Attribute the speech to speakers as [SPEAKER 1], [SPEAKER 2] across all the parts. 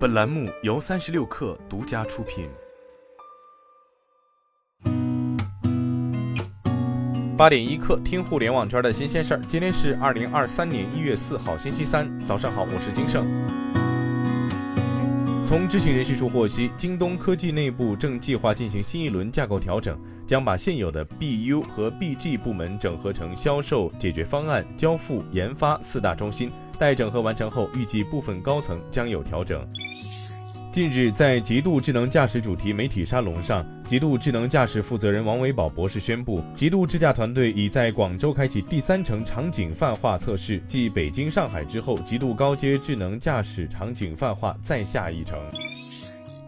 [SPEAKER 1] 本栏目由三十六氪独家出品。
[SPEAKER 2] 八点一刻，听互联网圈的新鲜事儿。今天是二零二三年一月四号，星期三，早上好，我是金盛。从知情人士处获悉，京东科技内部正计划进行新一轮架构调整，将把现有的 BU 和 BG 部门整合成销售、解决方案、交付、研发四大中心。待整合完成后，预计部分高层将有调整。近日，在极度智能驾驶主题媒体沙龙上，极度智能驾驶负责人王维宝博士宣布，极度智驾团队已在广州开启第三城场景泛化测试，继北京、上海之后，极度高阶智能驾驶场景泛化再下一城。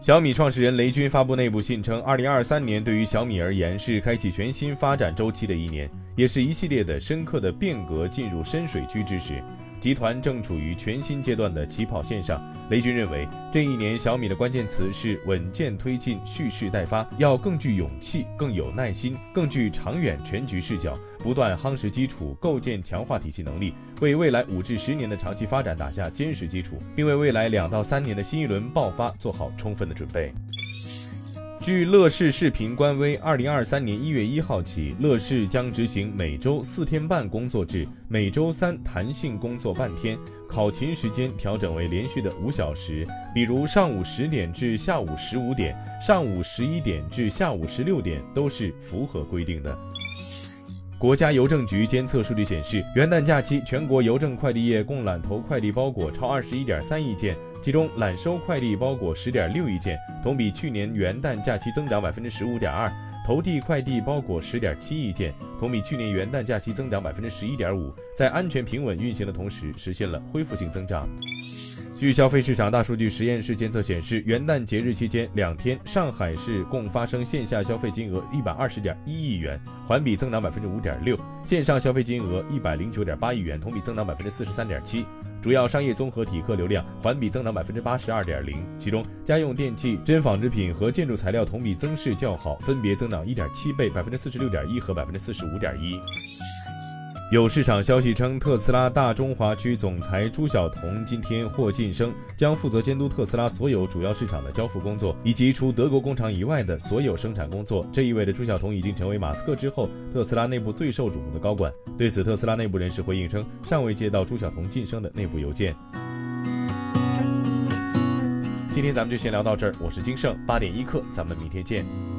[SPEAKER 2] 小米创始人雷军发布内部信称，二零二三年对于小米而言是开启全新发展周期的一年，也是一系列的深刻的变革进入深水区之时。集团正处于全新阶段的起跑线上。雷军认为，这一年小米的关键词是稳健推进、蓄势待发，要更具勇气、更有耐心、更具长远全局视角，不断夯实基础，构建强化体系能力，为未来五至十年的长期发展打下坚实基础，并为未来两到三年的新一轮爆发做好充分的准备。据乐视视频官微，二零二三年一月一号起，乐视将执行每周四天半工作制，每周三弹性工作半天，考勤时间调整为连续的五小时，比如上午十点至下午十五点，上午十一点至下午十六点都是符合规定的。国家邮政局监测数据显示，元旦假期全国邮政快递业共揽投快递包裹超二十一点三亿件。其中揽收快递包裹十点六亿件，同比去年元旦假期增长百分之十五点二；投递快递包裹十点七亿件，同比去年元旦假期增长百分之十一点五。在安全平稳运行的同时，实现了恢复性增长。据消费市场大数据实验室监测显示，元旦节日期间两天，上海市共发生线下消费金额一百二十点一亿元，环比增长百分之五点六；线上消费金额一百零九点八亿元，同比增长百分之四十三点七。主要商业综合体客流量环比增长百分之八十二点零，其中家用电器、真纺织品和建筑材料同比增势较好，分别增长一点七倍、百分之四十六点一和百分之四十五点一。有市场消息称，特斯拉大中华区总裁朱晓彤今天获晋升，将负责监督特斯拉所有主要市场的交付工作，以及除德国工厂以外的所有生产工作。这意味着朱晓彤已经成为马斯克之后特斯拉内部最受瞩目的高管。对此，特斯拉内部人士回应称，尚未接到朱晓彤晋升的内部邮件。今天咱们就先聊到这儿，我是金盛八点一刻，咱们明天见。